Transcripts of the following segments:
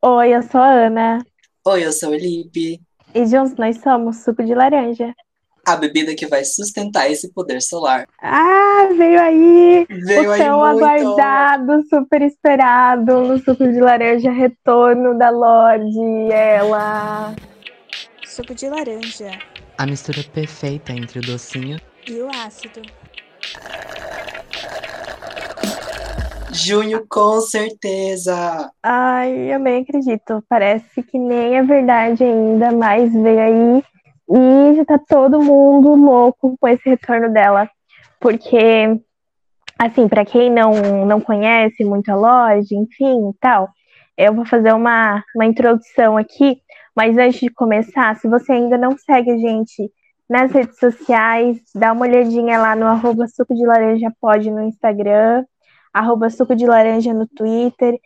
Oi, eu sou a Ana. Oi, eu sou o Elipe. E juntos nós somos suco de laranja. A bebida que vai sustentar esse poder solar. Ah, veio aí! Veio o aí tão muito. aguardado, super esperado no suco de laranja, retorno da Lorde, ela. Suco de laranja A mistura perfeita entre o docinho e o ácido. Junho, com certeza. Ai, eu nem acredito. Parece que nem é verdade ainda, mas veio aí e já tá todo mundo louco com esse retorno dela. Porque, assim, para quem não, não conhece muito a loja, enfim, tal, eu vou fazer uma, uma introdução aqui. Mas antes de começar, se você ainda não segue a gente nas redes sociais, dá uma olhadinha lá no arroba suco de laranja pode no Instagram, arroba suco de laranja no Twitter,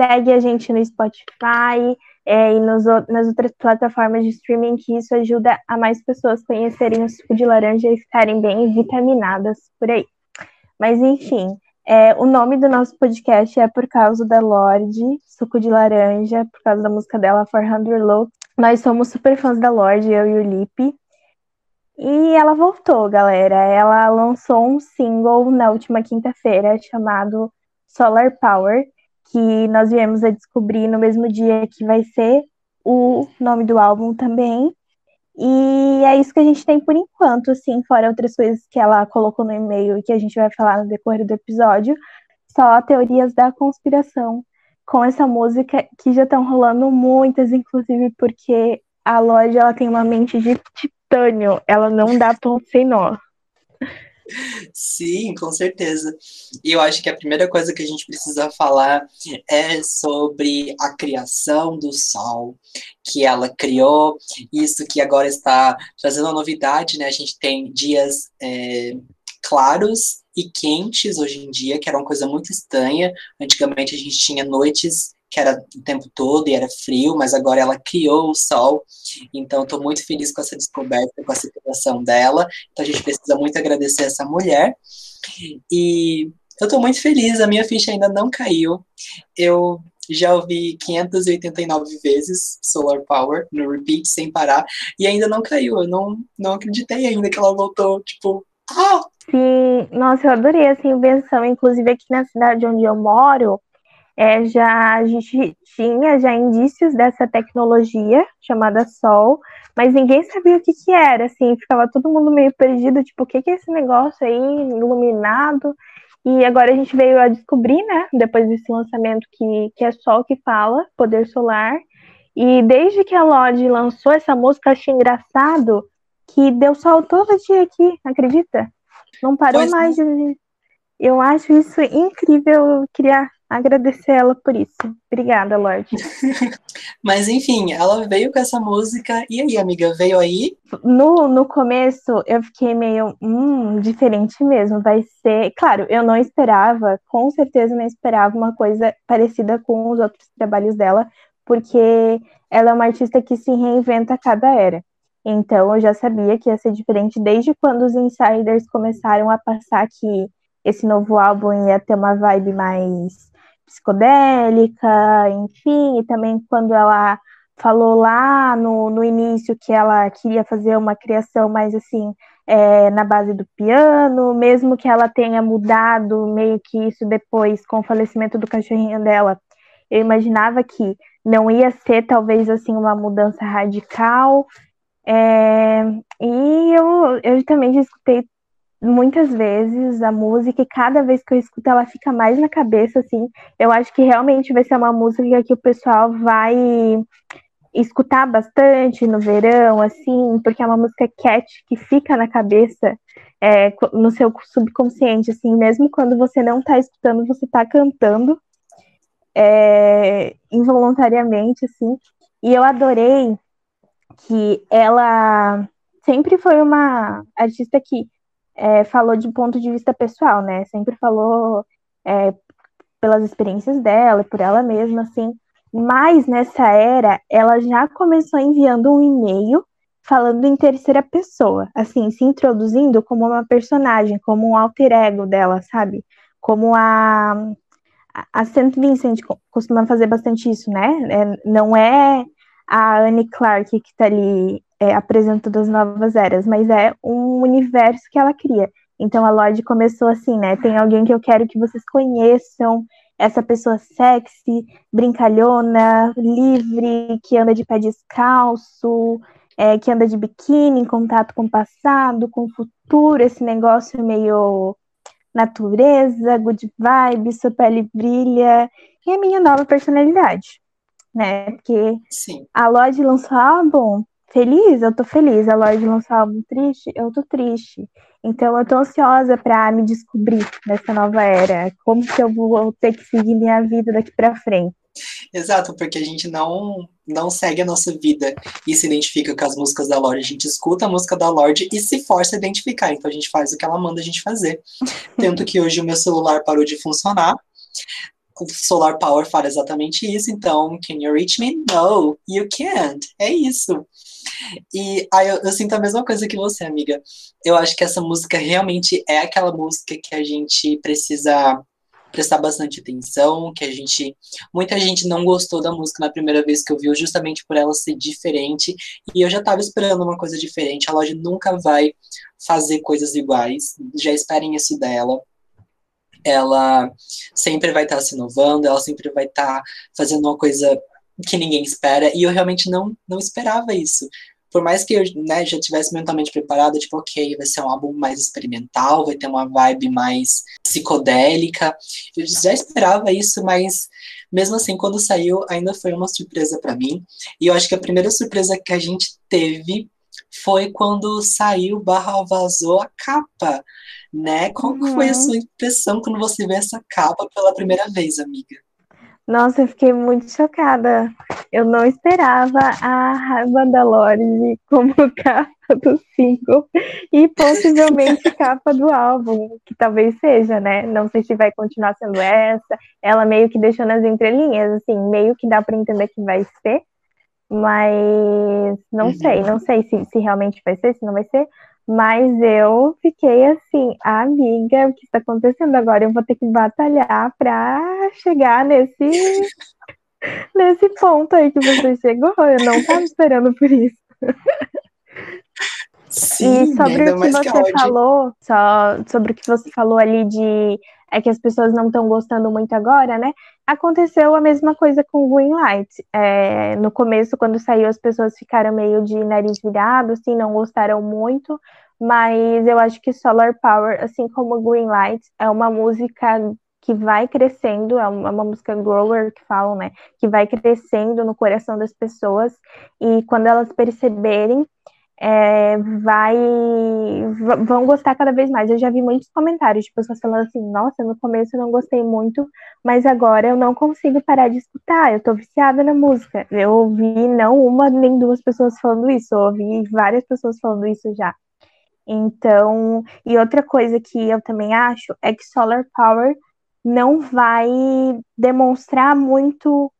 segue a gente no Spotify é, e nos, nas outras plataformas de streaming, que isso ajuda a mais pessoas conhecerem o suco de laranja e ficarem bem vitaminadas por aí. Mas enfim, é, o nome do nosso podcast é por causa da Lorde, Suco de Laranja, por causa da música dela, 400 Looks. Nós somos super fãs da Lorde, eu e o Lipe. E ela voltou, galera. Ela lançou um single na última quinta-feira chamado Solar Power, que nós viemos a descobrir no mesmo dia que vai ser o nome do álbum também. E é isso que a gente tem por enquanto, assim, fora outras coisas que ela colocou no e-mail e que a gente vai falar no decorrer do episódio. Só teorias da conspiração com essa música que já estão rolando muitas, inclusive porque a loja ela tem uma mente de titânio, ela não dá ponto sem nó. Sim, com certeza. E eu acho que a primeira coisa que a gente precisa falar é sobre a criação do sol que ela criou, isso que agora está trazendo uma novidade, né? A gente tem dias é, claros e quentes hoje em dia, que era uma coisa muito estranha. Antigamente a gente tinha noites que era o tempo todo e era frio, mas agora ela criou o sol. Então, estou muito feliz com essa descoberta, com essa criação dela. Então, a gente precisa muito agradecer essa mulher. E eu estou muito feliz, a minha ficha ainda não caiu. Eu já ouvi 589 vezes Solar Power no repeat sem parar e ainda não caiu. Eu não, não acreditei ainda que ela voltou. Tipo, ah! Sim, nossa, eu adorei essa invenção. Inclusive, aqui na cidade onde eu moro, é, já a gente tinha já indícios dessa tecnologia chamada Sol, mas ninguém sabia o que que era, assim, ficava todo mundo meio perdido, tipo, o que que é esse negócio aí, iluminado, e agora a gente veio a descobrir, né, depois desse lançamento, que, que é Sol que fala, poder solar, e desde que a Lorde lançou essa música, achei engraçado que deu sol todo dia aqui, acredita? Não parou Pois mais de... Eu acho isso incrível, eu queria agradecer ela por isso. Obrigada, Lorde. Mas enfim, ela veio com essa música. E aí, amiga, veio aí? No, no começo, eu fiquei meio, hum, diferente mesmo. Vai ser. Claro, eu não esperava, com certeza não esperava uma coisa parecida com os outros trabalhos dela, porque ela é uma artista que se reinventa a cada era. Então, eu já sabia que ia ser diferente desde quando os insiders começaram a passar que esse novo álbum ia ter uma vibe mais psicodélica, enfim, e também quando ela falou lá no, no início que ela queria fazer uma criação mais assim, é, na base do piano, mesmo que ela tenha mudado meio que isso depois com o falecimento do cachorrinho dela, eu imaginava que não ia ser talvez assim uma mudança radical. É, e eu, eu também já escutei muitas vezes a música e cada vez que eu escuto ela fica mais na cabeça assim. Eu acho que realmente vai ser uma música que o pessoal vai escutar bastante no verão, assim, porque é uma música cat que fica na cabeça, é, no seu subconsciente, assim, mesmo quando você não tá escutando, você tá cantando é, involuntariamente, assim. E eu adorei que ela sempre foi uma artista que é, falou de ponto de vista pessoal, né? Sempre falou é, pelas experiências dela, por ela mesma, assim. Mas nessa era, ela já começou enviando um e-mail falando em terceira pessoa, assim, se introduzindo como uma personagem, como um alter ego dela, sabe? Como a, a St. Vincent costuma fazer bastante isso, né? É, não é a Anne Clark que está ali é, apresentando as novas eras, mas é um universo que ela cria. Então a Lorde começou assim, né? Tem alguém que eu quero que vocês conheçam, essa pessoa sexy, brincalhona, livre, que anda de pé descalço, é, que anda de biquíni, em contato com o passado, com o futuro, esse negócio meio natureza, good vibe, sua pele brilha, e a minha nova personalidade, né? Porque Sim. a Lorde lançou álbum feliz, eu tô feliz. A Lorde lançou álbum triste, eu tô triste. Então eu tô ansiosa para me descobrir nessa nova era. Como que eu vou ter que seguir minha vida daqui para frente. Exato, porque a gente não não segue a nossa vida e se identifica com as músicas da Lorde. A gente escuta a música da Lorde e se força a identificar. Então a gente faz o que ela manda a gente fazer. Tanto que hoje o meu celular parou de funcionar. O Solar Power fala exatamente isso. Então, can you reach me? No, you can't. É isso. E aí eu, eu sinto a mesma coisa que você, amiga. Eu acho que essa música realmente é aquela música que a gente precisa prestar bastante atenção, que a gente. Muita gente não gostou da música na primeira vez que ouviu, justamente por ela ser diferente. E eu já estava esperando uma coisa diferente. A loja nunca vai fazer coisas iguais. Já esperem isso dela. Ela sempre vai estar tá se inovando, ela sempre vai estar tá fazendo uma coisa que ninguém espera. E eu realmente não, não esperava isso por mais que eu né, já tivesse mentalmente preparado, tipo, ok, vai ser um álbum mais experimental, vai ter uma vibe mais psicodélica. Eu já esperava isso, mas mesmo assim, quando saiu, ainda foi uma surpresa para mim. E eu acho que a primeira surpresa que a gente teve foi quando saiu barra vazou a capa, né? Qual uhum. foi a uhum. sua impressão quando você vê essa capa pela primeira vez, amiga? Nossa, eu fiquei muito chocada. Eu não esperava a Banda Lorde como capa do single e possivelmente capa do álbum, que talvez seja, né? Não sei se vai continuar sendo essa. Ela meio que deixou nas entrelinhas, assim, meio que dá para entender que vai ser, mas não uhum. sei, não sei se, se realmente vai ser, se não vai ser. Mas eu fiquei assim, amiga, o que está acontecendo agora? Eu vou ter que batalhar para chegar nesse nesse ponto aí que você chegou. Eu não estava esperando por isso. Sim, e sobre o que você que falou, só sobre o que você falou ali de é que as pessoas não estão gostando muito agora, né? Aconteceu a mesma coisa com Green Light. É, no começo, quando saiu, as pessoas ficaram meio de nariz virado, assim, não gostaram muito, mas eu acho que Solar Power, assim como Green Light, é uma música que vai crescendo, é uma, uma música grower que falam, né? Que vai crescendo no coração das pessoas, e quando elas perceberem é, vai vão gostar cada vez mais. Eu já vi muitos comentários de pessoas falando assim, nossa, no começo eu não gostei muito, mas agora eu não consigo parar de escutar, eu tô viciada na música. Eu ouvi não uma nem duas pessoas falando isso, eu ouvi várias pessoas falando isso já. Então, e outra coisa que eu também acho é que Solar Power não vai demonstrar muito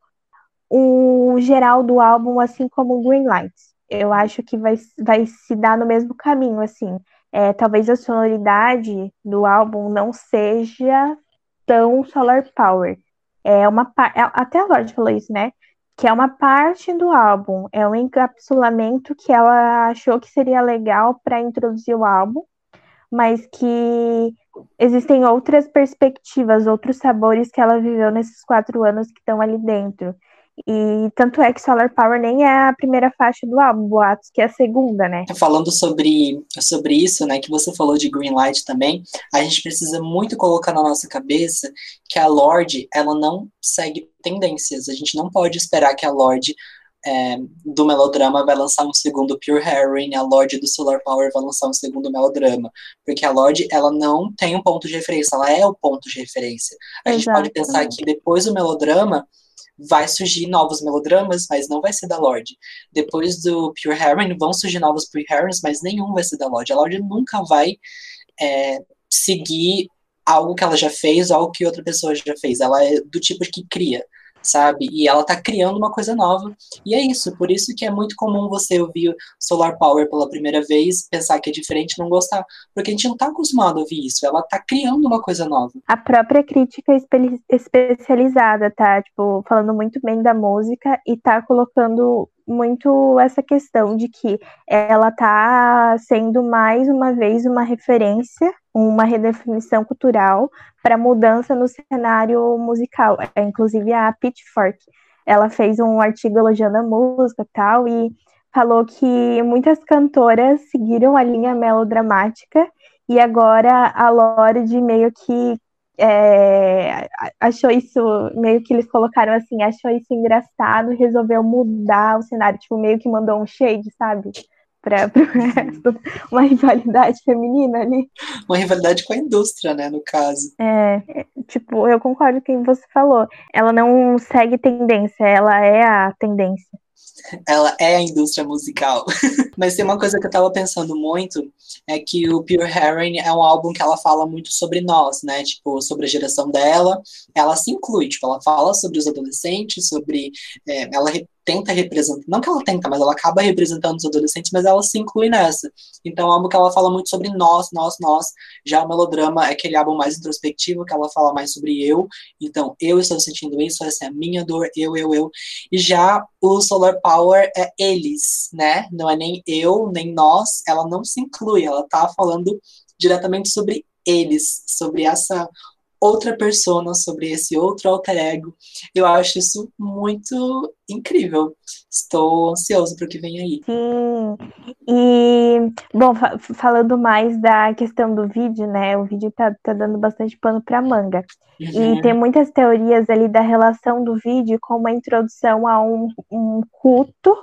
o geral do álbum, assim como Green Lights eu acho que vai, vai se dar no mesmo caminho, assim. É, talvez a sonoridade do álbum não seja tão solar power. É uma é, até a Lorde falou isso, né? Que é uma parte do álbum, é um encapsulamento que ela achou que seria legal para introduzir o álbum, mas que existem outras perspectivas, outros sabores que ela viveu nesses quatro anos que estão ali dentro. E tanto é que Solar Power nem é a primeira faixa do álbum, Boatos, que é a segunda, né? Falando sobre, sobre isso, né, que você falou de Greenlight também, a gente precisa muito colocar na nossa cabeça que a Lorde, ela não segue tendências. A gente não pode esperar que a Lorde é, do melodrama vai lançar um segundo Pure Heroine, a Lorde do Solar Power vai lançar um segundo melodrama. Porque a Lorde, ela não tem um ponto de referência, ela é o ponto de referência. A Exato. gente pode pensar que depois do melodrama vai surgir novos melodramas, mas não vai ser da Lorde. Depois do Pure Heroine, vão surgir novos Pure Heroines, mas nenhum vai ser da Lorde. A Lorde nunca vai é, seguir algo que ela já fez, algo que outra pessoa já fez. Ela é do tipo que cria. Sabe? E ela tá criando uma coisa nova. E é isso, por isso que é muito comum você ouvir Solar Power pela primeira vez, pensar que é diferente e não gostar. Porque a gente não tá acostumado a ouvir isso. Ela tá criando uma coisa nova. A própria crítica espe especializada tá, tipo, falando muito bem da música e tá colocando muito essa questão de que ela tá sendo mais uma vez uma referência, uma redefinição cultural para mudança no cenário musical. É, inclusive a Pitchfork, ela fez um artigo elogiando a música e tal e falou que muitas cantoras seguiram a linha melodramática e agora a Lorde meio que é, achou isso, meio que eles colocaram assim, achou isso engraçado, resolveu mudar o cenário, tipo, meio que mandou um shade, sabe? Para o resto, uma rivalidade feminina ali. Uma rivalidade com a indústria, né, no caso. É, tipo, eu concordo com o que você falou. Ela não segue tendência, ela é a tendência ela é a indústria musical. Mas tem uma coisa que eu tava pensando muito, é que o Pure Herring é um álbum que ela fala muito sobre nós, né? Tipo, sobre a geração dela. Ela se inclui, tipo, ela fala sobre os adolescentes, sobre. É, ela tenta representar, não que ela tenta, mas ela acaba representando os adolescentes, mas ela se inclui nessa. Então é álbum que ela fala muito sobre nós, nós, nós. Já o melodrama é aquele álbum mais introspectivo, que ela fala mais sobre eu. Então, eu estou sentindo isso, essa é a minha dor, eu, eu, eu. E já o Solar Power é eles, né? Não é nem eu, nem nós. Ela não se inclui, ela tá falando diretamente sobre eles, sobre essa outra persona, sobre esse outro alter ego. Eu acho isso muito incrível. Estou ansioso para o que vem aí. Sim. E, bom, fa falando mais da questão do vídeo, né? O vídeo tá, tá dando bastante pano para manga. Uhum. E tem muitas teorias ali da relação do vídeo com uma introdução a um, um culto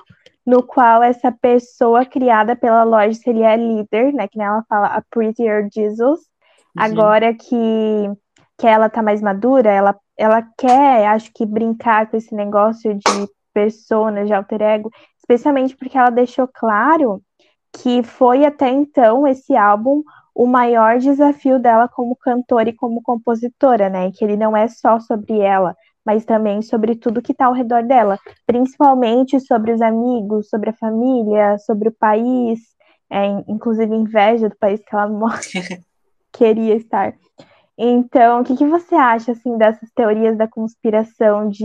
no qual essa pessoa criada pela loja seria a líder, né? Que ela fala, a Prettier Jesus. Uhum. Agora que que ela tá mais madura, ela, ela quer, acho que, brincar com esse negócio de personas, de alter ego, especialmente porque ela deixou claro que foi até então esse álbum o maior desafio dela como cantora e como compositora, né? Que ele não é só sobre ela, mas também sobre tudo que está ao redor dela, principalmente sobre os amigos, sobre a família, sobre o país, é, inclusive inveja do país que ela queria estar. Então, o que, que você acha assim dessas teorias da conspiração de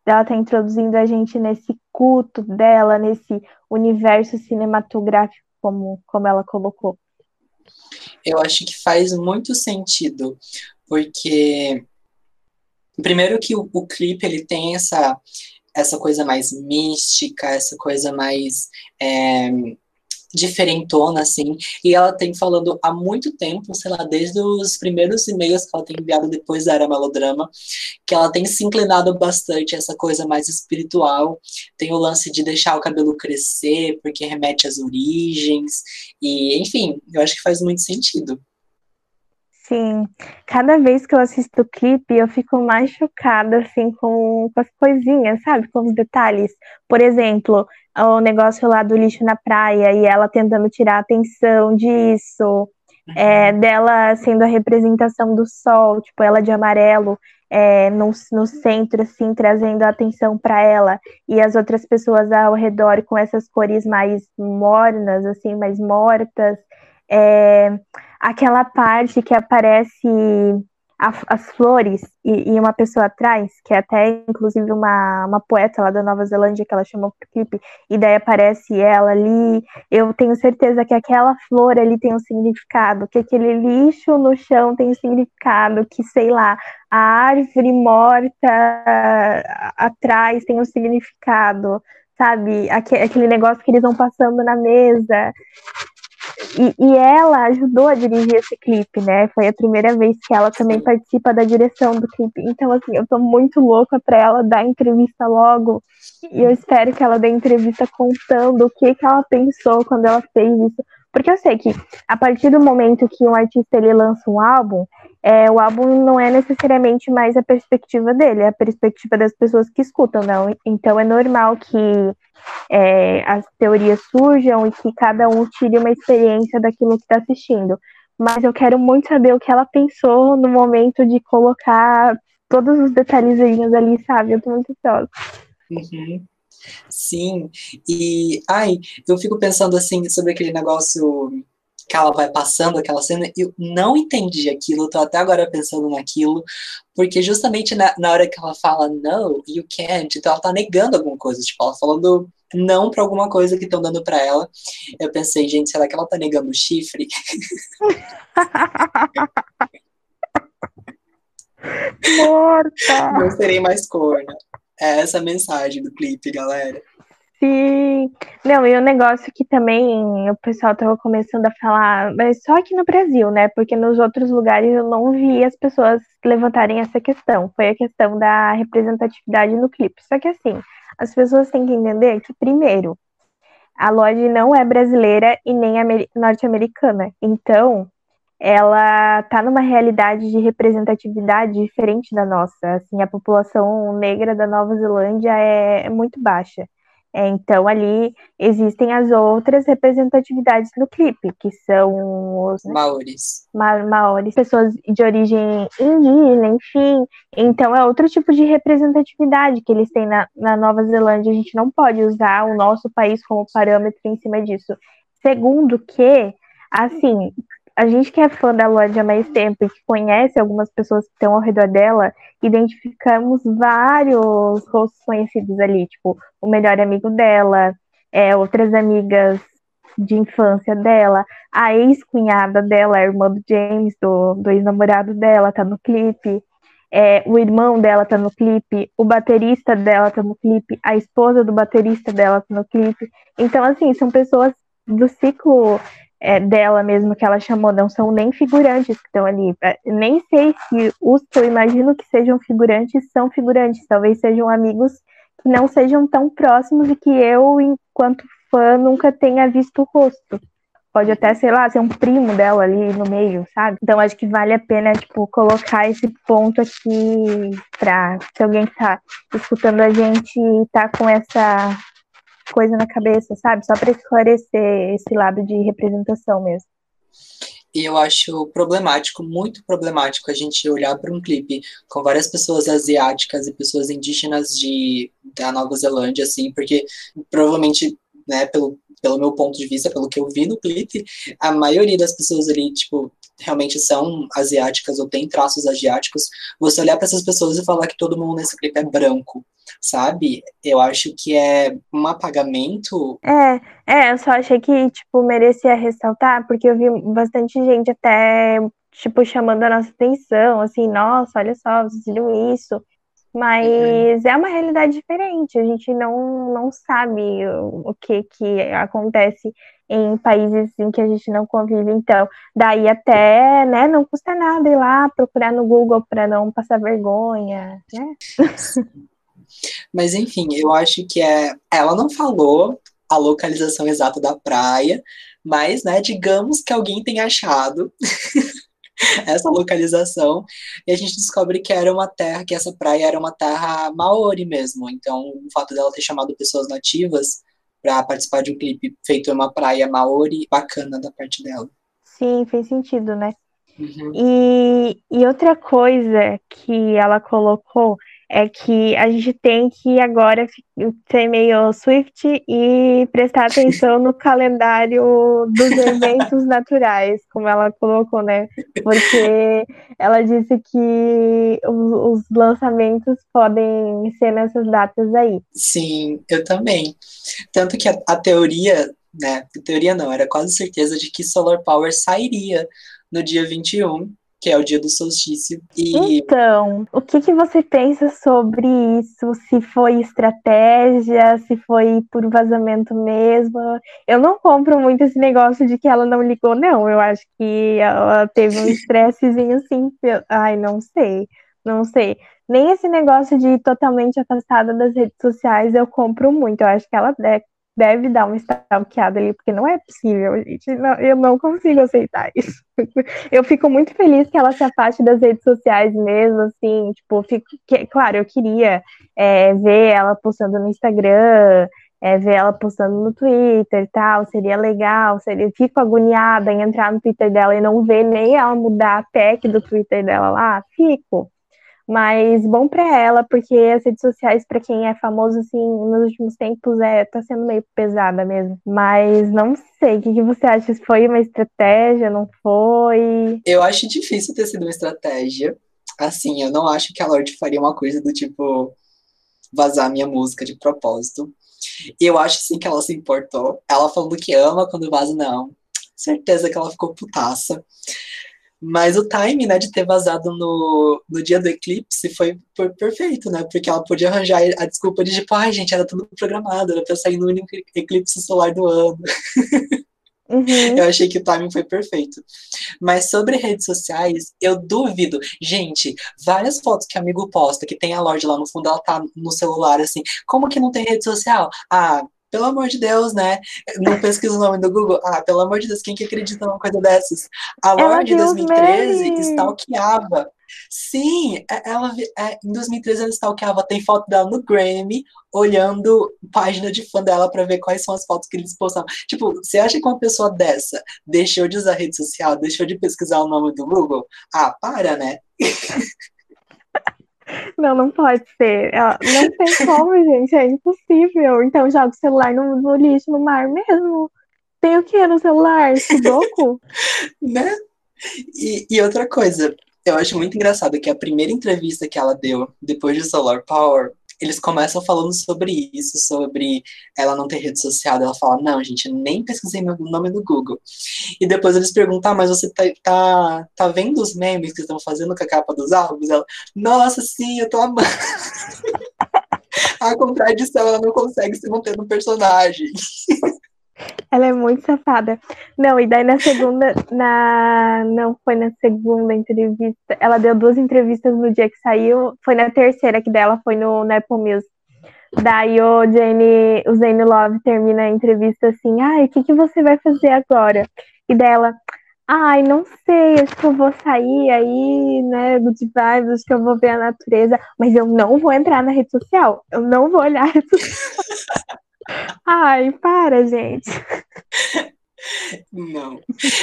estar tá introduzindo a gente nesse culto dela, nesse universo cinematográfico, como, como ela colocou? Eu acho que faz muito sentido, porque primeiro que o, o clipe ele tem essa essa coisa mais mística, essa coisa mais é, diferentona, assim, e ela tem falando há muito tempo, sei lá, desde os primeiros e-mails que ela tem enviado depois da Era Melodrama, que ela tem se inclinado bastante a essa coisa mais espiritual, tem o lance de deixar o cabelo crescer, porque remete às origens, e, enfim, eu acho que faz muito sentido. Sim, cada vez que eu assisto o clipe, eu fico mais chocada, assim, com, com as coisinhas, sabe? Com os detalhes. Por exemplo, o negócio lá do lixo na praia e ela tentando tirar a atenção disso, é, uhum. dela sendo a representação do sol, tipo, ela de amarelo, é, no, no centro, assim, trazendo a atenção para ela, e as outras pessoas ao redor com essas cores mais mornas, assim, mais mortas. É, aquela parte que aparece a, as flores e, e, uma pessoa atrás, que é até inclusive uma, uma poeta lá da Nova Zelândia que ela chamou pro clipe, e daí aparece ela ali. Eu tenho certeza que aquela flor ali tem um significado, que aquele lixo no chão tem um significado, que sei lá, a árvore morta atrás tem um significado, sabe? Aquele negócio que eles vão passando na mesa. E, e, ela ajudou a dirigir esse clipe, né? Foi a primeira vez que ela também participa da direção do clipe. Então, assim, eu tô muito louca pra ela dar entrevista logo. E eu espero que ela dê entrevista contando o que, que ela pensou quando ela fez isso. Porque eu sei que a partir do momento que um artista ele lança um álbum, é, o álbum não é necessariamente mais a perspectiva dele, é a perspectiva das pessoas que escutam, não. Então é normal que é, as teorias surjam e que cada um tire uma experiência daquilo que está assistindo. Mas eu quero muito saber o que ela pensou no momento de colocar todos os detalhezinhos ali, sabe? Eu tô muito ansiosa. Uhum. Sim, e ai, eu fico pensando assim sobre aquele negócio que ela vai passando aquela cena, eu não entendi aquilo, tô até agora pensando naquilo, porque justamente na, na hora que ela fala no, you can't, então ela tá negando alguma coisa, tipo, ela falando não para alguma coisa que estão dando para ela. Eu pensei, gente, será que ela tá negando o chifre? Morta! Não serei mais corna. É essa a mensagem do clipe, galera. Sim. Não, e o negócio que também o pessoal tava começando a falar, mas só aqui no Brasil, né? Porque nos outros lugares eu não vi as pessoas levantarem essa questão. Foi a questão da representatividade no clipe. Só que assim, as pessoas têm que entender que, primeiro, a Lorde não é brasileira e nem norte-americana. Então, ela está numa realidade de representatividade diferente da nossa. Assim, a população negra da Nova Zelândia é muito baixa. É, então, ali existem as outras representatividades no clipe, que são os né, maores. Ma maores, pessoas de origem indígena, enfim. Então, é outro tipo de representatividade que eles têm na, na Nova Zelândia. A gente não pode usar o nosso país como parâmetro em cima disso. Segundo, que, assim, a gente que é fã da Lorde há mais tempo e que conhece algumas pessoas que estão ao redor dela, identificamos vários rostos conhecidos ali, tipo, o melhor amigo dela, é, outras amigas de infância dela, a ex-cunhada dela, a irmã do James, do, do ex-namorado dela, tá no clipe. É, o irmão dela tá no clipe, o baterista dela tá no clipe, a esposa do baterista dela tá no clipe. Então, assim, são pessoas do ciclo é, dela mesmo que ela chamou, não são nem figurantes que estão ali. É, nem sei se os que eu imagino que sejam figurantes são figurantes, talvez sejam amigos que não sejam tão próximos e que eu, enquanto fã, nunca tenha visto o rosto. Pode até, sei lá, ser um primo dela ali no meio, sabe? Então acho que vale a pena, tipo, colocar esse ponto aqui pra se alguém tá escutando a gente tá com essa coisa na cabeça, sabe? Só para esclarecer esse lado de representação mesmo. E eu acho problemático, muito problemático, a gente olhar para um clipe com várias pessoas asiáticas e pessoas indígenas de, da Nova Zelândia, assim, porque provavelmente, né, pelo, pelo meu ponto de vista, pelo que eu vi no clipe, a maioria das pessoas ali, tipo, realmente são asiáticas ou têm traços asiáticos, você olhar para essas pessoas e falar que todo mundo nesse clipe é branco, sabe? Eu acho que é um apagamento. É, é, eu só achei que, tipo, merecia ressaltar, porque eu vi bastante gente até, tipo, chamando a nossa atenção, assim, nossa, olha só, vocês viram isso. Mas uhum. é uma realidade diferente, a gente não, não sabe o, que, que acontece em países em que a gente não convive. Então, daí até, né, não custa nada ir lá procurar no Google para não passar vergonha, né? Mas enfim, eu acho que é. Ela não falou a localização exata da praia, mas, né, digamos que alguém tenha achado essa localização e a gente descobre que era uma terra, que essa praia era uma terra maori mesmo. Então, o fato dela ter chamado pessoas nativas para participar de um clipe feito em uma praia maori bacana da parte dela. Sim, fez sentido, né? Uhum. E, e outra coisa que ela colocou é que a gente tem que agora ser meio Swift e prestar atenção no calendário dos eventos naturais, como ela colocou, né? Porque ela disse que os, os lançamentos podem ser nessas datas aí. Sim, eu também. Tanto que a, a teoria, né? A teoria não, era quase certeza de que Solar Power sairia no dia 21 que é o dia do solstício. E... Então, o que, que você pensa sobre isso? Se foi estratégia, se foi por vazamento mesmo? Eu não compro muito esse negócio de que ela não ligou, não. Eu acho que ela teve um estressezinho assim. Ai, não sei, não sei. Nem esse negócio de totalmente afastada das redes sociais eu compro muito. Eu acho que ela deve dar uma stalkeada ali, porque não é possível, gente. Não, eu não consigo aceitar isso. Eu fico muito feliz que ela se afaste das redes sociais mesmo, assim, tipo, fico, que, claro, eu queria é, ver ela postando no Instagram, é, ver ela postando no Twitter e tal, seria legal, seria, fico agoniada em entrar no Twitter dela e não ver nem ela mudar a tag do Twitter dela lá, fico. Mas bom para ela, porque as redes sociais, para quem é famoso, assim, nos últimos tempos, é, tá sendo meio pesada mesmo. Mas não sei, o que, que você acha? Foi uma estratégia, não foi? Eu acho difícil ter sido uma estratégia. Assim, eu não acho que a Lorde faria uma coisa do tipo vazar minha música de propósito. Eu acho sim que ela se importou. Ela falando que ama quando vaza, não. Certeza que ela ficou putaça. Mas o time, né, de ter vazado no, no dia do eclipse foi, foi perfeito, né? Porque ela podia arranjar a desculpa de, tipo, ai, gente, era tudo programado, era pra sair no único eclipse solar do ano. Uhum. Eu achei que o timing foi perfeito. Mas sobre redes sociais, eu duvido. Gente, várias fotos que amigo posta, que tem a loja lá no fundo, ela tá no celular, assim. Como que não tem rede social? Ah, pelo amor de Deus, né? Não pesquisa o nome do Google. Ah, pelo amor de Deus, quem que acredita numa coisa dessas? A Lorde de 2013 stalkeava. Sim, é, ela é, em 2013 ela stalkeava, tem foto dela no Grammy, olhando página de fã dela para ver quais são as fotos que eles postavam. Tipo, você acha que uma pessoa dessa deixou de usar rede social, deixou de pesquisar o nome do Google? Ah, para, né? Não, não pode ser. Não tem como, gente. É impossível. Então joga o celular no, no lixo, no mar mesmo. Tem o que no celular? Sudoku? né? E, e outra coisa, eu acho muito engraçado que a primeira entrevista que ela deu depois de Solar Power eles começam falando sobre isso, sobre ela não ter rede social. Ela fala, não, gente, nem pesquisei meu nome no Google. E depois eles perguntam, ah, mas você tá, tá, tá vendo os memes que estão fazendo com a capa dos álbuns? Ela, nossa, sim, eu tô amando. a contradição, ela não consegue se manter no personagem. Ela é muito safada. Não, e daí na segunda, na não foi na segunda entrevista, ela deu duas entrevistas no dia que saiu, foi na terceira que dela foi no, no Apple Music. Daí o Jane, o Zane Love termina a entrevista assim, ai, o que, que você vai fazer agora? E dela, ai, não sei, acho que eu vou sair aí, né, do vibes, acho que eu vou ver a natureza, mas eu não vou entrar na rede social, eu não vou olhar a rede social. Ai, para, gente. Não.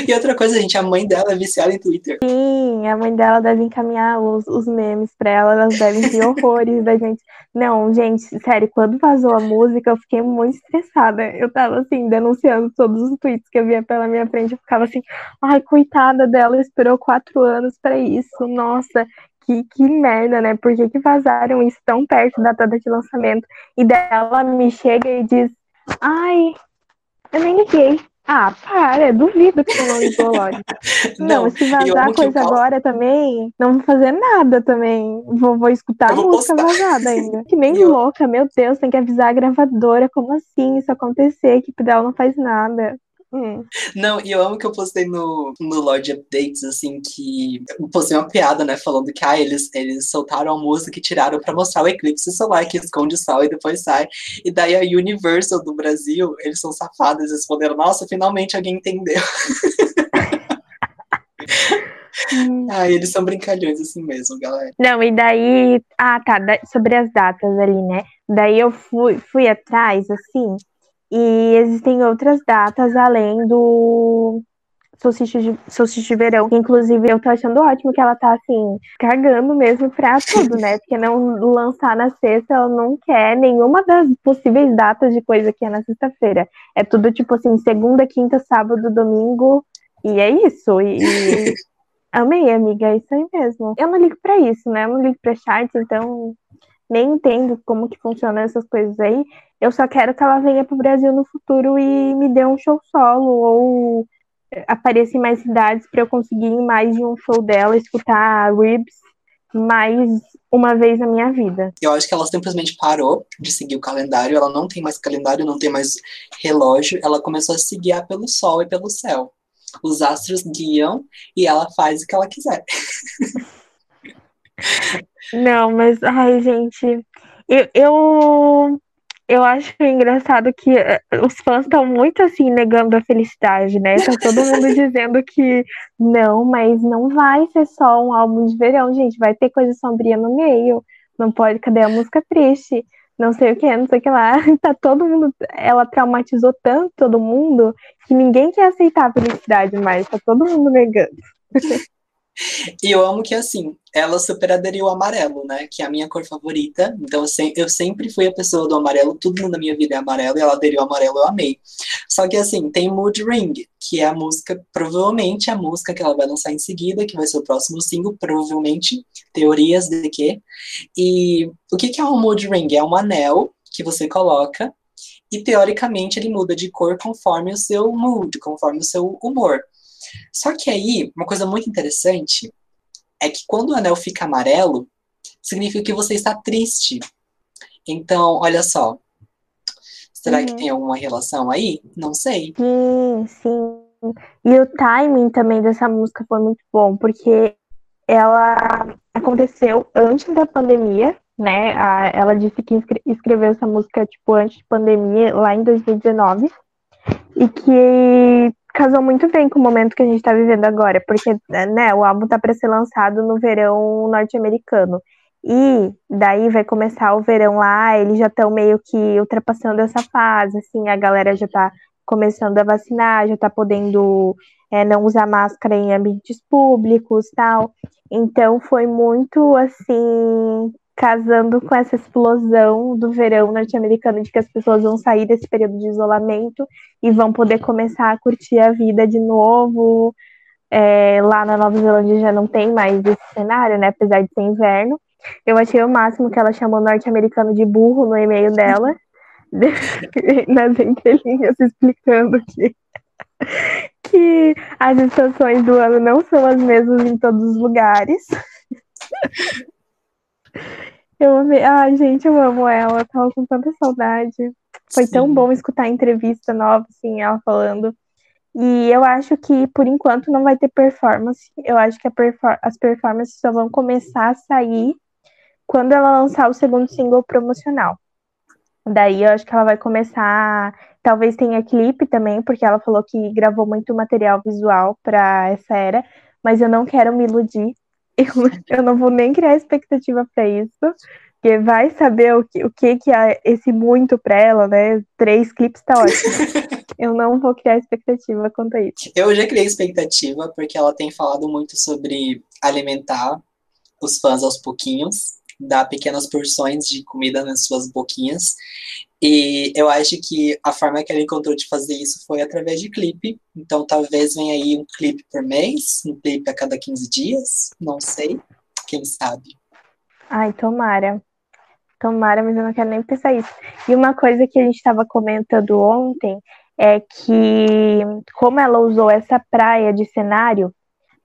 E outra coisa, gente, a mãe dela é viciada em Twitter. Sim, a mãe dela deve encaminhar os, os memes pra ela, elas devem ter horrores da gente. Não, gente, sério, quando vazou a música, eu fiquei muito estressada. Eu tava assim, denunciando todos os tweets que eu via pela minha frente. Eu ficava assim, ai, coitada dela, esperou quatro anos para isso. Nossa, que, que merda, né? Por que, que vazaram isso tão perto da data de lançamento? E dela me chega e diz, ai, eu nem liguei. Ah, para, duvido que você não ligou, lógico. Não, não se vazar coisa agora também, não vou fazer nada também. Vou, vou escutar a música postar. vazada ainda. Que nem eu... louca, meu Deus, tem que avisar a gravadora. Como assim isso acontecer? A equipe dela não faz nada. Hum. Não, e eu amo que eu postei no, no Lord Updates, assim, que eu postei uma piada, né, falando que ah, eles, eles soltaram a música e tiraram pra mostrar o eclipse solar que esconde o sol e depois sai. E daí a Universal do Brasil, eles são safados, eles responderam, nossa, finalmente alguém entendeu. Ah, eles são brincalhões assim mesmo, galera. Não, e daí. Ah, tá. Sobre as datas ali, né? Daí eu fui, fui atrás, assim, e existem outras datas além do solstício de, solstício de verão. Inclusive, eu tô achando ótimo que ela tá, assim, cargando mesmo pra tudo, né? Porque não lançar na sexta, ela não quer nenhuma das possíveis datas de coisa que é na sexta-feira. É tudo, tipo assim, segunda, quinta, sábado, domingo, e é isso. E, e... amei, amiga, é isso aí mesmo. Eu não ligo pra isso, né? Eu não ligo pra charts, então nem entendo como que funcionam essas coisas aí. Eu só quero que ela venha pro Brasil no futuro e me dê um show solo ou apareça em mais cidades para eu conseguir ir mais de um show dela, escutar Ribs mais uma vez na minha vida. Eu acho que ela simplesmente parou de seguir o calendário, ela não tem mais calendário, não tem mais relógio, ela começou a se guiar pelo sol e pelo céu. Os astros guiam e ela faz o que ela quiser. Não, mas, ai, gente, eu, eu, eu acho engraçado que eh, os fãs estão muito assim negando a felicidade, né? Tá todo mundo dizendo que não, mas não vai ser só um álbum de verão, gente, vai ter coisa sombria no meio. Não pode, cadê a música triste? Não sei o que, não sei o que lá. Tá todo mundo. Ela traumatizou tanto todo mundo que ninguém quer aceitar a felicidade mais. Tá todo mundo negando. E eu amo que, assim, ela super aderiu ao amarelo, né? Que é a minha cor favorita. Então, eu sempre fui a pessoa do amarelo, tudo na minha vida é amarelo, e ela aderiu ao amarelo, eu amei. Só que, assim, tem Mood Ring, que é a música, provavelmente a música que ela vai lançar em seguida, que vai ser o próximo single, provavelmente, teorias de quê. E o que, que é um Mood Ring? É um anel que você coloca e teoricamente ele muda de cor conforme o seu mood, conforme o seu humor. Só que aí, uma coisa muito interessante é que quando o anel fica amarelo, significa que você está triste. Então, olha só. Será uhum. que tem alguma relação aí? Não sei. Sim, sim. E o timing também dessa música foi muito bom, porque ela aconteceu antes da pandemia, né? Ela disse que escreveu essa música, tipo, antes de pandemia, lá em 2019. E que casou muito bem com o momento que a gente está vivendo agora, porque né, o álbum tá para ser lançado no verão norte-americano. E daí vai começar o verão lá, eles já estão meio que ultrapassando essa fase, assim, a galera já está começando a vacinar, já está podendo é, não usar máscara em ambientes públicos tal. Então foi muito assim casando com essa explosão do verão norte-americano de que as pessoas vão sair desse período de isolamento e vão poder começar a curtir a vida de novo. É, lá na Nova Zelândia já não tem mais esse cenário, né? Apesar de ser inverno. Eu achei o máximo que ela chamou norte-americano de burro no e-mail dela, nas entrelinhas explicando que, que as estações do ano não são as mesmas em todos os lugares. Eu amei. Ai, gente, eu amo ela. Eu tava com tanta saudade. Foi Sim. tão bom escutar a entrevista nova, assim, ela falando. E eu acho que, por enquanto, não vai ter performance. Eu acho que perfor as performances só vão começar a sair quando ela lançar o segundo single promocional. Daí eu acho que ela vai começar. Talvez tenha clipe também, porque ela falou que gravou muito material visual para essa era. Mas eu não quero me iludir eu, eu não vou nem criar expectativa para isso, porque vai saber o que, o que, que é esse muito para ela, né? Três clipes tá ótimo. eu não vou criar expectativa quanto a isso. Eu já criei expectativa, porque ela tem falado muito sobre alimentar os fãs aos pouquinhos, dar pequenas porções de comida nas suas boquinhas. E eu acho que a forma que ela encontrou de fazer isso foi através de clipe. Então talvez venha aí um clipe por mês, um clipe a cada 15 dias, não sei, quem sabe. Ai, tomara. Tomara, mas eu não quero nem pensar isso. E uma coisa que a gente estava comentando ontem é que, como ela usou essa praia de cenário,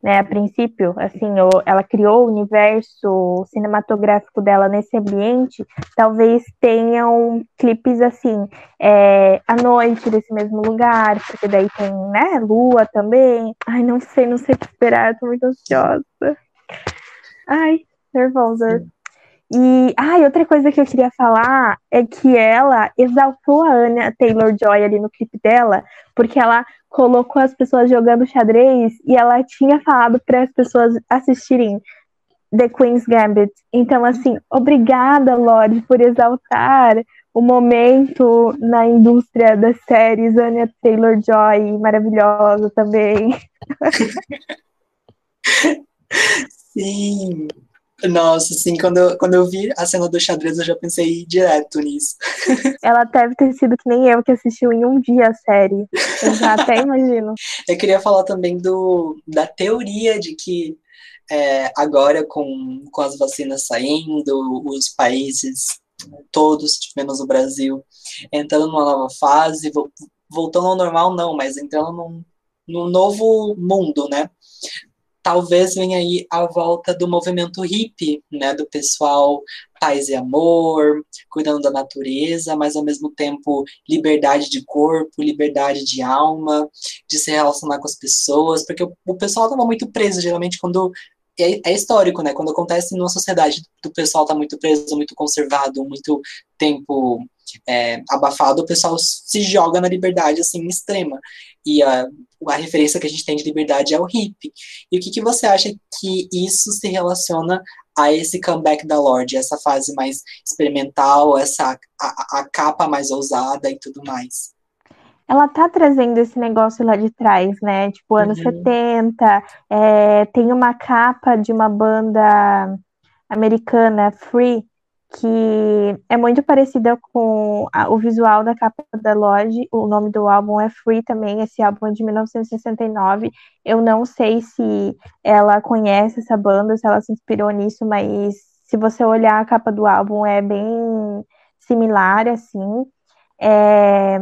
né, a princípio, assim, ela criou o universo cinematográfico dela nesse ambiente, talvez tenham clipes assim, é, à noite desse mesmo lugar, porque daí tem, né, lua também. Ai, não sei, não sei o que esperar, tô muito ansiosa. Ai, nervosa. E, ah, outra coisa que eu queria falar é que ela exaltou a Anya Taylor-Joy ali no clipe dela, porque ela colocou as pessoas jogando xadrez e ela tinha falado para as pessoas assistirem The Queen's Gambit. Então, assim, obrigada, Lorde, por exaltar o momento na indústria das séries. Anya Taylor-Joy, maravilhosa também. Sim, nossa, assim, quando eu, quando eu vi a cena do xadrez, eu já pensei direto nisso. Ela deve ter sido que nem eu que assistiu em um dia a série. Eu já até imagino. Eu queria falar também do, da teoria de que é, agora, com, com as vacinas saindo, os países todos, menos o Brasil, entrando numa nova fase, voltando ao normal, não, mas entrando num, num novo mundo, né? Talvez venha aí a volta do movimento hippie, né, do pessoal paz e amor, cuidando da natureza, mas ao mesmo tempo liberdade de corpo, liberdade de alma, de se relacionar com as pessoas, porque o, pessoal estava muito preso, geralmente quando é, é, histórico, né? Quando acontece numa sociedade do pessoal tá muito preso, muito conservado, muito tempo é, abafado, o pessoal se joga na liberdade assim extrema. E a, a referência que a gente tem de liberdade é o hip. E o que, que você acha que isso se relaciona a esse comeback da Lorde, essa fase mais experimental, essa a, a capa mais ousada e tudo mais? ela tá trazendo esse negócio lá de trás, né? Tipo, anos Uhum. 70, é, tem uma capa de uma banda americana, Free, que é muito parecida com a- o visual da capa da Lodge. O nome do álbum é Free também, esse álbum é de 1969. Eu não sei se ela conhece essa banda, se ela se inspirou nisso, mas se você olhar a capa do álbum é bem similar, assim. É,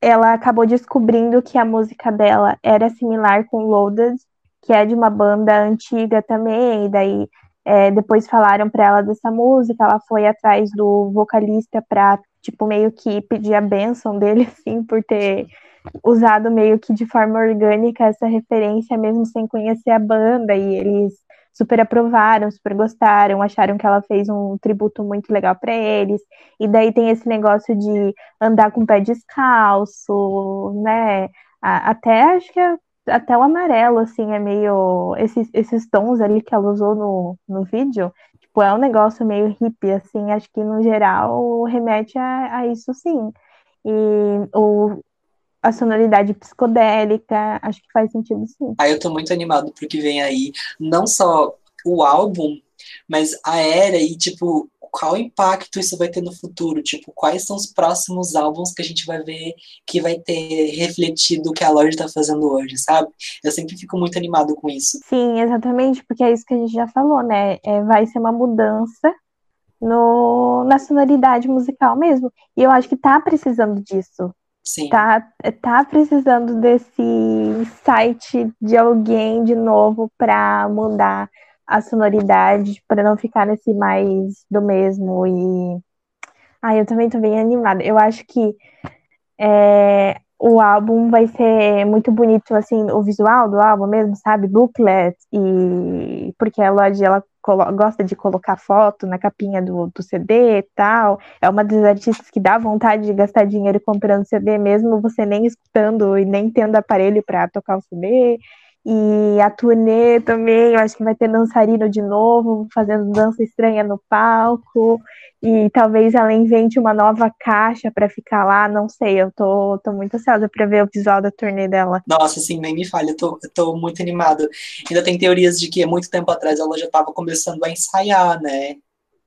ela acabou descobrindo que a música dela era similar com Loaded, que é de uma banda antiga também, e daí é, depois falaram para ela dessa música, ela foi atrás do vocalista para tipo meio que pedir a benção dele assim por ter usado meio que de forma orgânica essa referência mesmo sem conhecer a banda e eles super aprovaram, super gostaram, acharam que ela fez um tributo muito legal para eles. E daí tem esse negócio de andar com o pé descalço, né? A- Até acho que é- até o amarelo, assim, é meio. Esses, esses tons ali que ela usou no, no vídeo, tipo, é um negócio meio hippie, assim, acho que no geral remete a, a isso sim. E o, a sonoridade psicodélica, acho que faz sentido sim. Aí eu tô muito animado pro que vem aí. Não só o álbum, mas a era e, tipo, qual impacto isso vai ter no futuro? Tipo, quais são os próximos álbuns que a gente vai ver que vai ter refletido o que a Lorde tá fazendo hoje, sabe? Eu sempre fico muito animado com isso. Sim, exatamente, porque é isso que a gente já falou, né? É, vai ser uma mudança no, na sonoridade musical mesmo. E eu acho que tá precisando disso. Sim. Tá, tá precisando desse insight de alguém de novo para mudar a sonoridade, para não ficar nesse mais do mesmo. E ah, eu também tô bem animada. Eu acho que é, o álbum vai ser muito bonito, assim, o visual do álbum mesmo, sabe? Booklet, e porque a Lodge, ela colo- gosta de colocar foto na capinha do, do CD e tal. É uma das artistas que dá vontade de gastar dinheiro comprando CD, mesmo você nem escutando e nem tendo aparelho para tocar o CD. E a turnê também, eu acho que vai ter dançarino de novo, fazendo dança estranha no palco. E talvez ela invente uma nova caixa para ficar lá, não sei. Eu tô, tô muito ansiosa para ver o visual da turnê dela. Nossa, assim, nem me fale, eu tô, eu tô muito animado. Ainda tem teorias de que há muito tempo atrás ela já tava começando a ensaiar, né?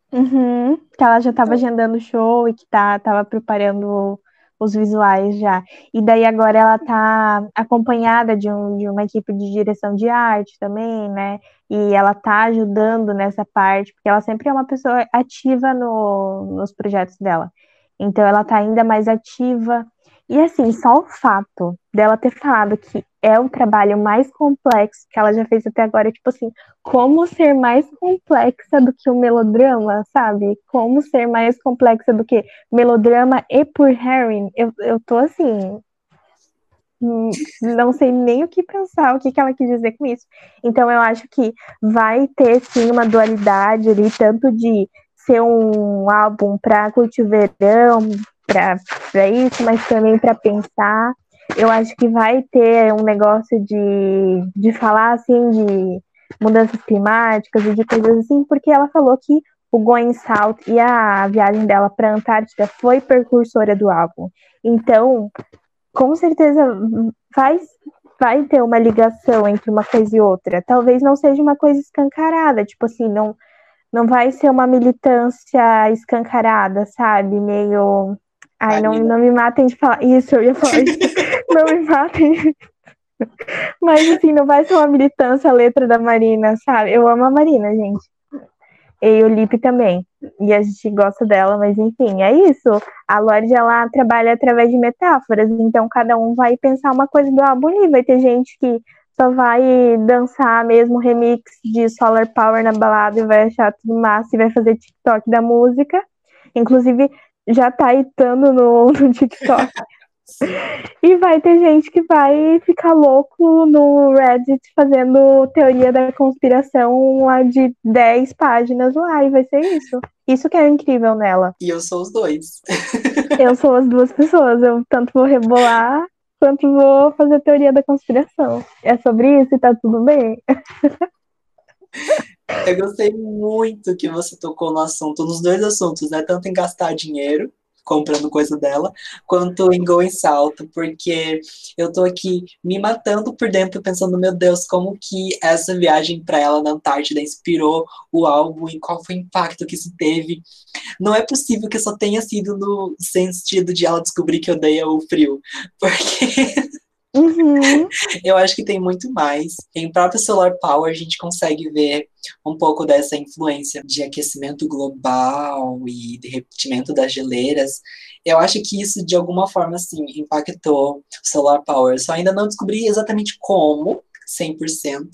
Uhum, que ela já estava agendando show e que tá, tava preparando os visuais já. E daí agora ela tá acompanhada de, um, de uma equipe de direção de arte também, né? E ela tá ajudando nessa parte, porque ela sempre é uma pessoa ativa no, nos projetos dela. Então ela tá ainda mais ativa. E assim, só o fato dela ter falado que é o trabalho mais complexo que ela já fez até agora, tipo assim, como ser mais complexa do que o melodrama, sabe? Como ser mais complexa do que melodrama e por Harry. Eu, eu tô assim. hum, Não sei nem o que pensar, o que, que ela quis dizer com isso. Então, eu acho que vai ter sim uma dualidade ali, tanto de ser um álbum para curtir verão, para isso, mas também para pensar. Eu acho que vai ter um negócio de, de falar assim de mudanças climáticas e de coisas assim, porque ela falou que o Going South e a viagem dela para a Antártida foi precursora do álbum. Então, com certeza vai, vai ter uma ligação entre uma coisa e outra. Talvez não seja uma coisa escancarada, tipo assim, não, não vai ser uma militância escancarada, sabe? Meio. Ai, não, não me matem de falar. Isso, eu ia falar isso. não me matem. Mas assim, não vai ser uma militância a letra da Marina, sabe? Eu amo a Marina, gente. E o Lipe também. E a gente gosta dela, mas enfim, é isso. A Lorde, ela trabalha através de metáforas, então cada um vai pensar uma coisa do álbum e vai ter gente que só vai dançar mesmo remix de Solar Power na balada e vai achar tudo massa e vai fazer TikTok da música. Inclusive, já tá hitando no, no TikTok. E vai ter gente que vai ficar louco no Reddit fazendo teoria da conspiração lá de 10 páginas lá, e vai ser isso. Isso que é incrível nela. E eu sou os dois. Eu sou as duas pessoas, eu tanto vou rebolar quanto vou fazer teoria da conspiração. É sobre isso e tá tudo bem? Eu gostei muito que você tocou no assunto, nos dois assuntos, né? Tanto em gastar dinheiro comprando coisa dela, quanto em Going Salto, porque eu tô aqui me matando por dentro, pensando, meu Deus, como que essa viagem para ela na Antártida inspirou o álbum e qual foi o impacto que isso teve. Não é possível que só tenha sido no sentido de ela descobrir que odeia o frio, porque. Uhum. Eu acho que tem muito mais. Em próprio Solar Power, a gente consegue ver um pouco dessa influência de aquecimento global e derretimento das geleiras. Eu acho que isso, de alguma forma, sim, impactou Solar Power. Só ainda não descobri exatamente como, 100%,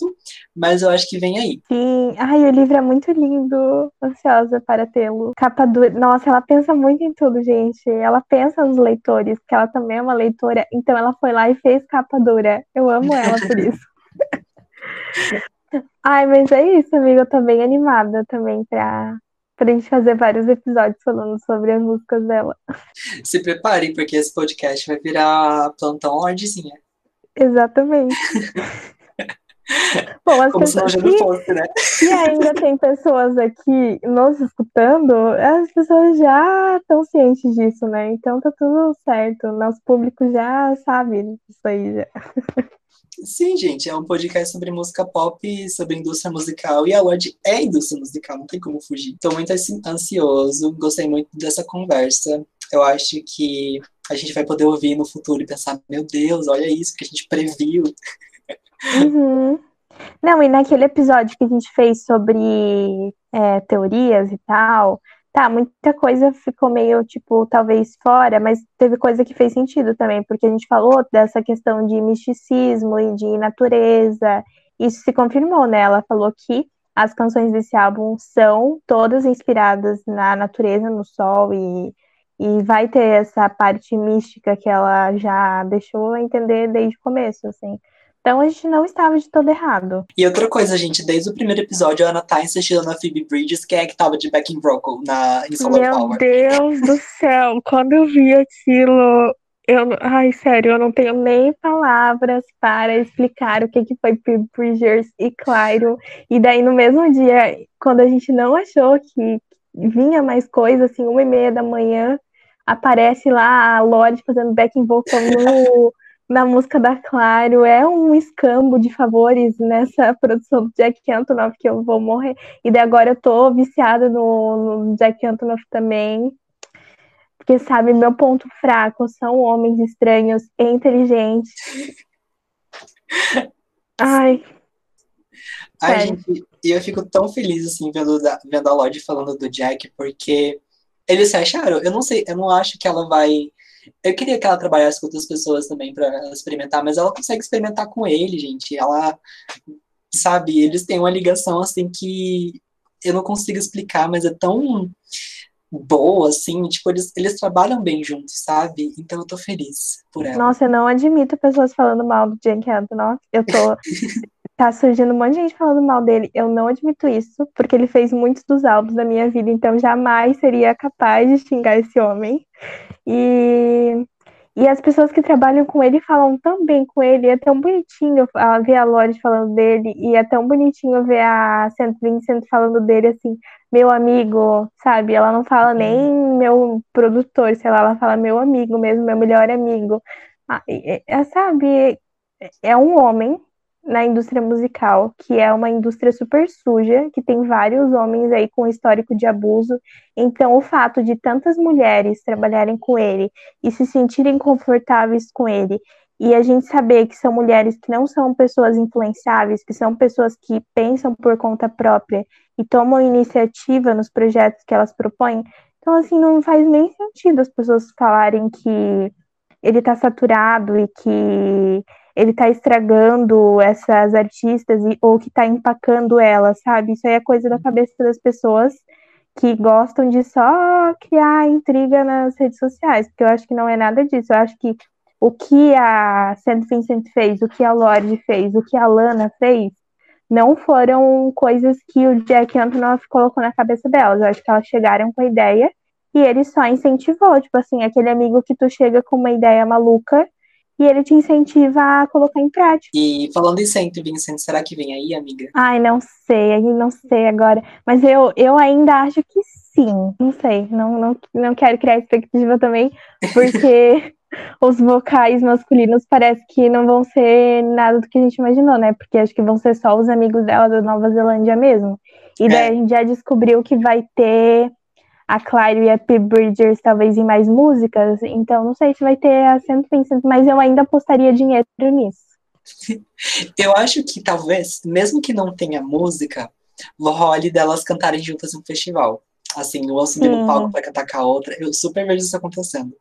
mas eu acho que vem aí. Sim, ai, o livro é muito lindo, ansiosa para tê-lo. Capa dura, nossa, ela pensa muito em tudo, gente. Ela pensa nos leitores, que ela também é uma leitora, então ela foi lá e fez capa dura. Eu amo ela por isso. ai, mas é isso, amiga, eu tô bem animada também pra pra gente fazer vários episódios falando sobre as músicas dela. Se preparem, porque esse podcast vai virar plantão lordezinha. Exatamente. Bom, as Como pessoas se não fosse, né? que ainda tem pessoas aqui nos escutando, as pessoas já estão cientes disso, né? Então tá tudo certo. Nosso público já sabe isso aí já. Sim, gente, é um podcast sobre música pop, sobre indústria musical, e a Lorde é indústria musical, não tem como fugir. Estou muito assim, ansioso, gostei muito dessa conversa. Eu acho que a gente vai poder ouvir no futuro e pensar, meu Deus, olha isso que a gente previu. Uhum. Não, e naquele episódio que a gente fez sobre é, teorias e tal, tá, muita coisa ficou meio, tipo, talvez fora, mas teve coisa que fez sentido também, porque a gente falou dessa questão de misticismo e de natureza, isso se confirmou, né? Ela falou que as canções desse álbum são todas inspiradas na natureza, no sol, e, e vai ter essa parte mística que ela já deixou entender desde o começo, assim. Então a gente não estava de todo errado. E outra coisa, gente, desde o primeiro episódio, a Ana tá insistindo na Phoebe Bridges, quem é que tava de backing vocal na, em Solar Meu Power. Deus do céu, quando eu vi aquilo, eu, ai, sério, eu não tenho nem palavras para explicar o que, que foi Phoebe Bridgers e Clairo. E daí, no mesmo dia, quando a gente não achou que vinha mais coisa, assim, uma e meia da manhã, aparece lá a Lorde fazendo backing vocal no, na música da Claro. É um escambo de favores nessa produção do Jack Antonoff que eu vou morrer. E daí agora eu tô viciada no, no Jack Antonoff também. Porque, sabe, meu ponto fraco são homens estranhos e inteligentes. Ai, Ai, gente, e eu fico tão feliz, assim, vendo, vendo a Lorde falando do Jack, porque eles se acharam. Eu não sei, eu não acho que ela vai. Eu queria que ela trabalhasse com outras pessoas também pra experimentar, mas ela consegue experimentar com ele, gente. Ela, sabe, eles têm uma ligação, assim, que eu não consigo explicar, mas é tão boa, assim, tipo, eles, eles trabalham bem juntos, sabe? Então eu tô feliz por ela. Nossa, eu não admito pessoas falando mal do Jake Antonoff. Eu tô. Tá surgindo um monte de gente falando mal dele. Eu não admito isso, porque ele fez muitos dos álbuns da minha vida, então jamais seria capaz de xingar esse homem. E, e as pessoas que trabalham com ele falam tão bem com ele. É tão bonitinho ver a Lorde falando dele, e é tão bonitinho ver a St. Vincent falando dele assim, meu amigo, sabe? Ela não fala nem meu produtor, sei lá, ela fala meu amigo mesmo, meu melhor amigo. Ah, e- é, sabe, é um homem na indústria musical, que é uma indústria super suja, que tem vários homens aí com histórico de abuso. Então, o fato de tantas mulheres trabalharem com ele e se sentirem confortáveis com ele, e a gente saber que são mulheres que não são pessoas influenciáveis, que são pessoas que pensam por conta própria e tomam iniciativa nos projetos que elas propõem. Então, assim, não faz nem sentido as pessoas falarem que ele tá saturado e que ele tá estragando essas artistas e, ou que tá empacando elas, sabe? Isso aí é coisa da cabeça das pessoas que gostam de só criar intriga nas redes sociais, porque eu acho que não é nada disso. Eu acho que o que a St. Vincent fez, o que a Lorde fez, o que a Lana fez, não foram coisas que o Jack Antonoff colocou na cabeça delas. Eu acho que elas chegaram com a ideia e ele só incentivou, tipo assim, aquele amigo que tu chega com uma ideia maluca e ele te incentiva a colocar em prática. E falando em Saint Vincent, será que vem aí, amiga? Ai, não sei, não sei agora. Mas eu, eu ainda acho que sim. Não sei, não, não, não quero criar expectativa também, porque os vocais masculinos parece que não vão ser nada do que a gente imaginou, né? Porque acho que vão ser só os amigos dela da Nova Zelândia mesmo. E daí É. a gente já descobriu que vai ter a Claire e a P. Bridgers talvez em mais músicas. Então não sei se vai ter a St. Vincent, mas eu ainda apostaria dinheiro nisso. Eu acho que talvez, mesmo que não tenha música, role delas cantarem juntas em um festival. Assim, uma subir no palco pra cantar com a outra. Eu super vejo isso acontecendo.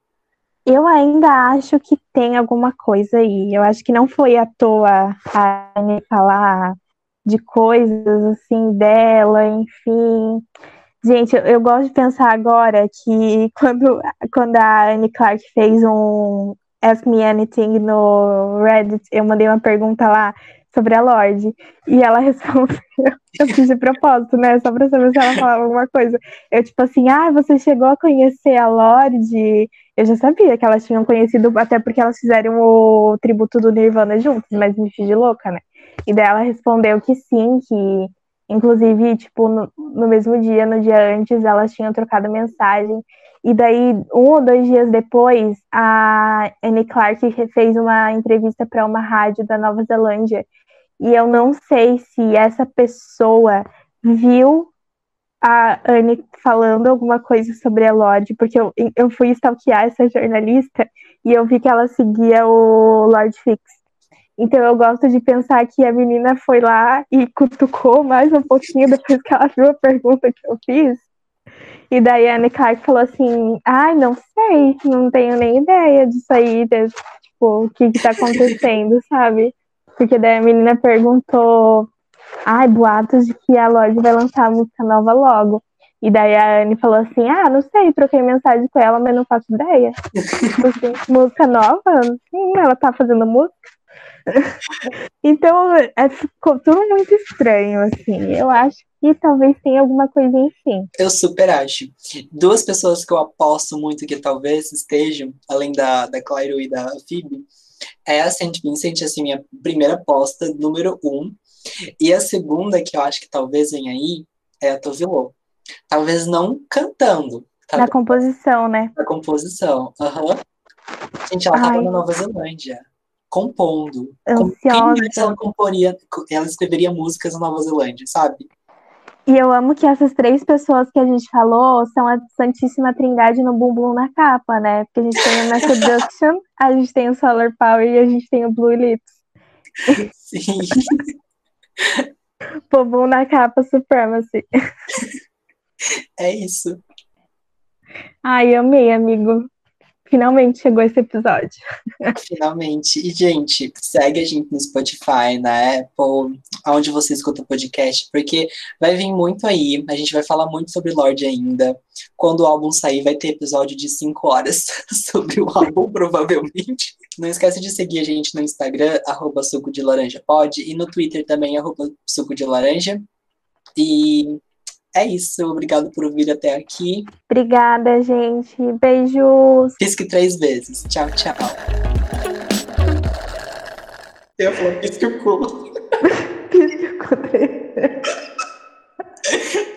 Eu ainda acho que tem alguma coisa aí. Eu acho que não foi à toa a Anne falar de coisas assim dela, enfim. Gente, eu, eu gosto de pensar agora que quando, quando a Anne Clark fez um Ask Me Anything no Reddit, eu mandei uma pergunta lá sobre a Lorde. E ela respondeu, eu fiz de propósito, né? Só pra saber se ela falava alguma coisa. Eu, tipo assim, ah, você chegou a conhecer a Lorde? Eu já sabia que elas tinham conhecido, até porque elas fizeram o tributo do Nirvana juntos, mas me fiz de louca, né? E daí ela respondeu que sim, que inclusive, tipo, no, no mesmo dia, no dia antes, elas tinham trocado mensagem. E daí, um ou dois dias depois, a Annie Clark fez uma entrevista para uma rádio da Nova Zelândia. E eu não sei se essa pessoa viu a Anne falando alguma coisa sobre a Lorde, porque eu, eu fui stalkear essa jornalista e eu vi que ela seguia o Lord Fix. Então eu gosto de pensar que a menina foi lá e cutucou mais um pouquinho depois que ela viu a pergunta que eu fiz. E daí a Anne Clark falou assim, ai, não sei, não tenho nem ideia disso aí, tipo, o que que tá acontecendo, sabe? Porque daí a menina perguntou, ai, boatos de que a Lorde vai lançar música nova logo. E daí a Anne falou assim, ah, não sei, troquei mensagem com ela, mas não faço ideia. Tipo assim, música nova? Hum, ela tá fazendo música? então, é, ficou tudo muito estranho, assim. Eu acho que talvez tenha alguma coisa enfim. Eu super acho. Duas pessoas que eu aposto muito que talvez estejam, além da, da Clairo e da Phoebe, é a Saint Vincent, assim, minha primeira aposta, número um. E a segunda, que eu acho que talvez venha aí, é a Tovilô. Talvez não cantando, Na composição, né? na composição. Aham. Gente, ela estava Ai. na Nova Zelândia, compondo. Com- Quem Ansiosa. mais ela comporia, ela escreveria músicas na Nova Zelândia, sabe? E eu amo que essas três pessoas que a gente falou são a Santíssima Trindade no bumbum na capa, né? Porque a gente tem o Mass Seduction, a gente tem o Solar Power e a gente tem o Blue Lips. Sim. Bumbum na capa Supremacy. É isso. Ai, amei, amigo. Finalmente chegou esse episódio. Finalmente. E, gente, segue a gente no Spotify, na Apple, onde você escuta podcast, porque vai vir muito aí. A gente vai falar muito sobre Lorde ainda. Quando o álbum sair, vai ter episódio de 5 horas sobre o álbum, provavelmente. Não esquece de seguir a gente no Instagram, arroba suco de laranja pode, e no Twitter também, arroba suco de laranja. E é isso, obrigado por ouvir até aqui. Obrigada, gente. Beijos. Pisque três vezes. Tchau, tchau. Eu falei, pisque o cu. pisque o cu três vezes.